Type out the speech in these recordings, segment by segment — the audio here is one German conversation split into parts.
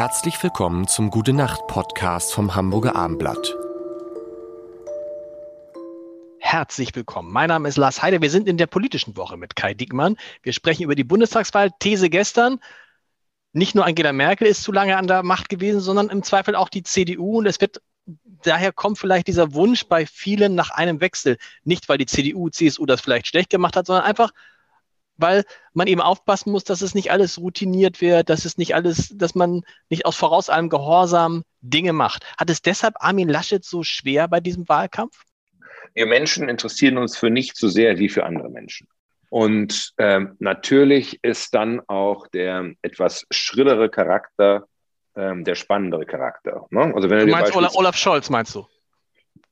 Herzlich willkommen zum Gute Nacht Podcast vom Hamburger Armblatt. Herzlich willkommen. Mein Name ist Lars Heide. Wir sind in der politischen Woche mit Kai Diekmann. Wir sprechen über die Bundestagswahl. These gestern. Nicht nur Angela Merkel ist zu lange an der Macht gewesen, sondern im Zweifel auch die CDU. Und es wird daher kommt vielleicht dieser Wunsch bei vielen nach einem Wechsel. Nicht, weil die CDU, CSU das vielleicht schlecht gemacht hat, sondern einfach, weil man eben aufpassen muss, dass es nicht alles routiniert wird, dass es nicht alles, dass man nicht aus voraus allem Gehorsam Dinge macht. Hat es deshalb Armin Laschet so schwer bei diesem Wahlkampf? Wir Menschen interessieren uns für nicht so sehr wie für andere Menschen. Und ähm, natürlich ist dann auch der etwas schrillere Charakter ähm, der spannendere Charakter. Ne? Also wenn du, meinst Olaf, Olaf Scholz, meinst du?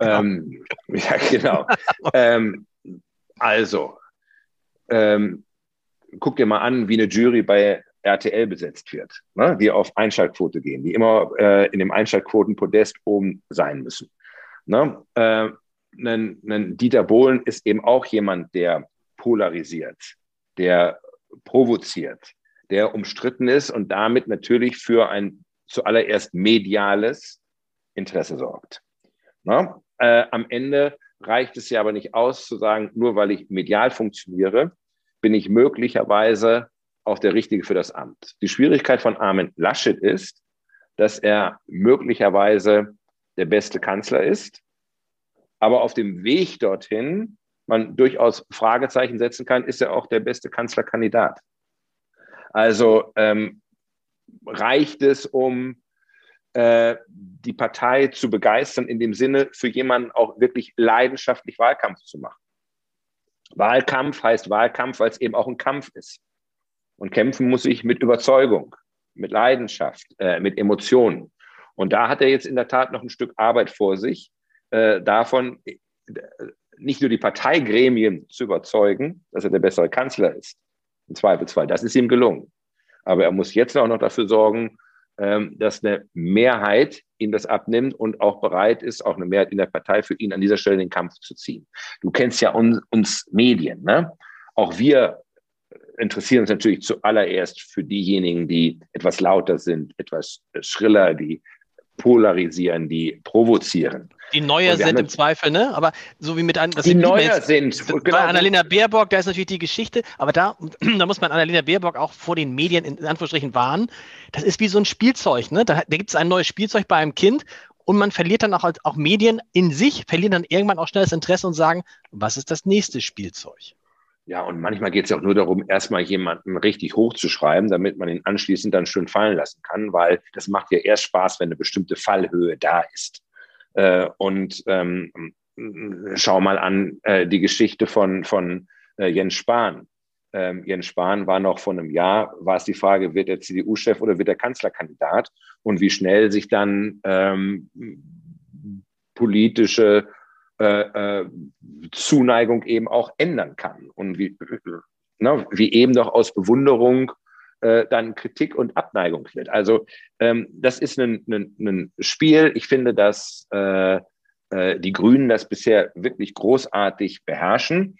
Ähm, ja, genau. ähm, also, ähm, guck dir mal an, wie eine Jury bei RTL besetzt wird, ne? die auf Einschaltquote gehen, die immer äh, in dem Einschaltquotenpodest oben sein müssen. Ne? Äh, ein, ein Dieter Bohlen ist eben auch jemand, der polarisiert, der provoziert, der umstritten ist und damit natürlich für ein zuallererst mediales Interesse sorgt. Na? Äh, am Ende reicht es ja aber nicht aus zu sagen, nur weil ich medial funktioniere, bin ich möglicherweise auch der Richtige für das Amt. Die Schwierigkeit von Armin Laschet ist, dass er möglicherweise der beste Kanzler ist, aber auf dem Weg dorthin man durchaus Fragezeichen setzen kann, ist er auch der beste Kanzlerkandidat. Also ähm, reicht es, um äh, die Partei zu begeistern, in dem Sinne, für jemanden auch wirklich leidenschaftlich Wahlkampf zu machen. Wahlkampf heißt Wahlkampf, weil es eben auch ein Kampf ist. Und kämpfen muss ich mit Überzeugung, mit Leidenschaft, äh, mit Emotionen. Und da hat er jetzt in der Tat noch ein Stück Arbeit vor sich, äh, davon äh, nicht nur die Parteigremien zu überzeugen, dass er der bessere Kanzler ist, im Zweifelsfall. Das ist ihm gelungen. Aber er muss jetzt auch noch dafür sorgen, ähm, dass eine Mehrheit ihm das abnimmt und auch bereit ist, auch eine Mehrheit in der Partei für ihn an dieser Stelle den Kampf zu ziehen. Du kennst ja uns, uns Medien. Ne? Auch wir interessieren uns natürlich zuallererst für diejenigen, die etwas lauter sind, etwas schriller, die polarisieren, die provozieren. Die neuer sind im Zweifel, ne? Aber so wie mit einem. Die neuer sind. Bei genau. Annalena Baerbock, da ist natürlich die Geschichte, aber da, da muss man Annalena Baerbock auch vor den Medien in Anführungsstrichen warnen. Das ist wie so ein Spielzeug, ne? Da, da gibt es ein neues Spielzeug bei einem Kind und man verliert dann auch, auch Medien in sich, verlieren dann irgendwann auch schnell das Interesse und sagen, was ist das nächste Spielzeug? Ja, und manchmal geht es ja auch nur darum, erstmal jemanden richtig hochzuschreiben, damit man ihn anschließend dann schön fallen lassen kann, weil das macht ja erst Spaß, wenn eine bestimmte Fallhöhe da ist. Äh, und ähm, schau mal an äh, die Geschichte von, von äh, Jens Spahn. Ähm, Jens Spahn war noch vor einem Jahr, war es die Frage, wird er CDU-Chef oder wird er Kanzlerkandidat? Und wie schnell sich dann ähm, politische äh, äh, Zuneigung eben auch ändern kann. Und wie, ne, wie eben doch aus Bewunderung äh, dann Kritik und Abneigung wird. Also ähm, das ist ein, ein, ein, Spiel. Ich finde, dass äh, äh, die Grünen das bisher wirklich großartig beherrschen.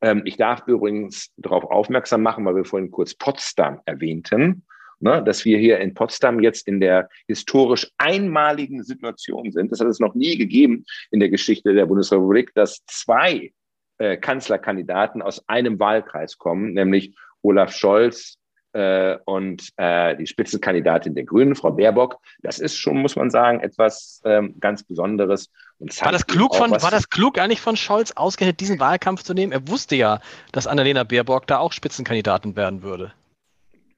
Ähm, ich darf übrigens darauf aufmerksam machen, weil wir vorhin kurz Potsdam erwähnten ne, dass wir hier in Potsdam jetzt in der historisch einmaligen Situation sind. Das hat es noch nie gegeben in der Geschichte der Bundesrepublik, dass zwei äh, Kanzlerkandidaten aus einem Wahlkreis kommen, nämlich Olaf Scholz äh, und äh, die Spitzenkandidatin der Grünen, Frau Baerbock. Das ist schon, muss man sagen, etwas ähm, ganz Besonderes. war das klug von, war das klug eigentlich von Scholz, ausgerechnet diesen Wahlkampf zu nehmen? Er wusste ja, dass Annalena Baerbock da auch Spitzenkandidatin werden würde.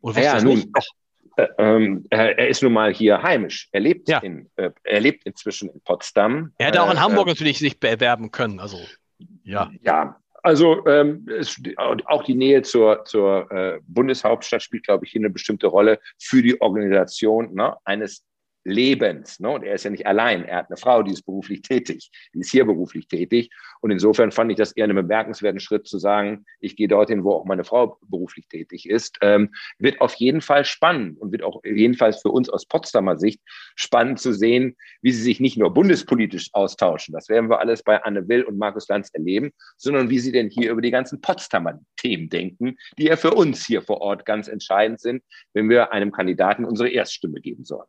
Oder ja, nun, äh, ähm, er ist nun mal hier heimisch. Er lebt, ja. in, äh, er lebt inzwischen in Potsdam. Er hätte auch in äh, Hamburg natürlich sich bewerben können. Also, ja. Ja, also ähm, es, auch die Nähe zur, zur äh, Bundeshauptstadt spielt, glaube ich, hier eine bestimmte Rolle für die Organisation ne, eines Lebens. Ne? Und er ist ja nicht allein. Er hat eine Frau, die ist beruflich tätig. Die ist hier beruflich tätig. Und insofern fand ich das eher einen bemerkenswerten Schritt zu sagen, ich gehe dorthin, wo auch meine Frau beruflich tätig ist. Ähm, wird auf jeden Fall spannend und wird auch jedenfalls für uns aus Potsdamer Sicht spannend zu sehen, wie sie sich nicht nur bundespolitisch austauschen. Das werden wir alles bei Anne Will und Markus Lanz erleben, sondern wie sie denn hier über die ganzen Potsdamer Themen denken, die ja für uns hier vor Ort ganz entscheidend sind, wenn wir einem Kandidaten unsere Erststimme geben sollen.